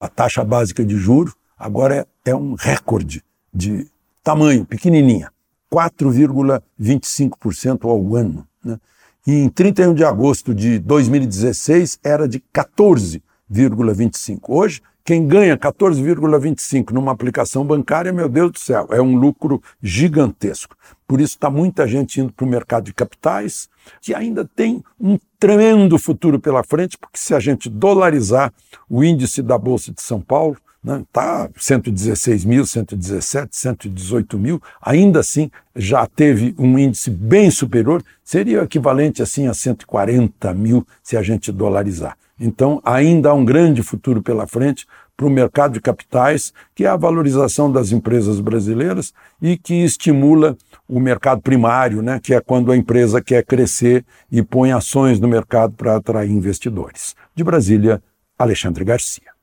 A taxa básica de juro agora é, é um recorde de tamanho, pequenininha, 4,25% ao ano. Né? E em 31 de agosto de 2016 era de 14,25%. Hoje, quem ganha 14,25 numa aplicação bancária, meu Deus do céu, é um lucro gigantesco. Por isso está muita gente indo para o mercado de capitais, que ainda tem um tremendo futuro pela frente, porque se a gente dolarizar o índice da Bolsa de São Paulo, está né, 116 mil, 117, 118 mil, ainda assim já teve um índice bem superior, seria equivalente assim a 140 mil se a gente dolarizar. Então, ainda há um grande futuro pela frente para o mercado de capitais, que é a valorização das empresas brasileiras e que estimula o mercado primário, né, que é quando a empresa quer crescer e põe ações no mercado para atrair investidores. De Brasília, Alexandre Garcia.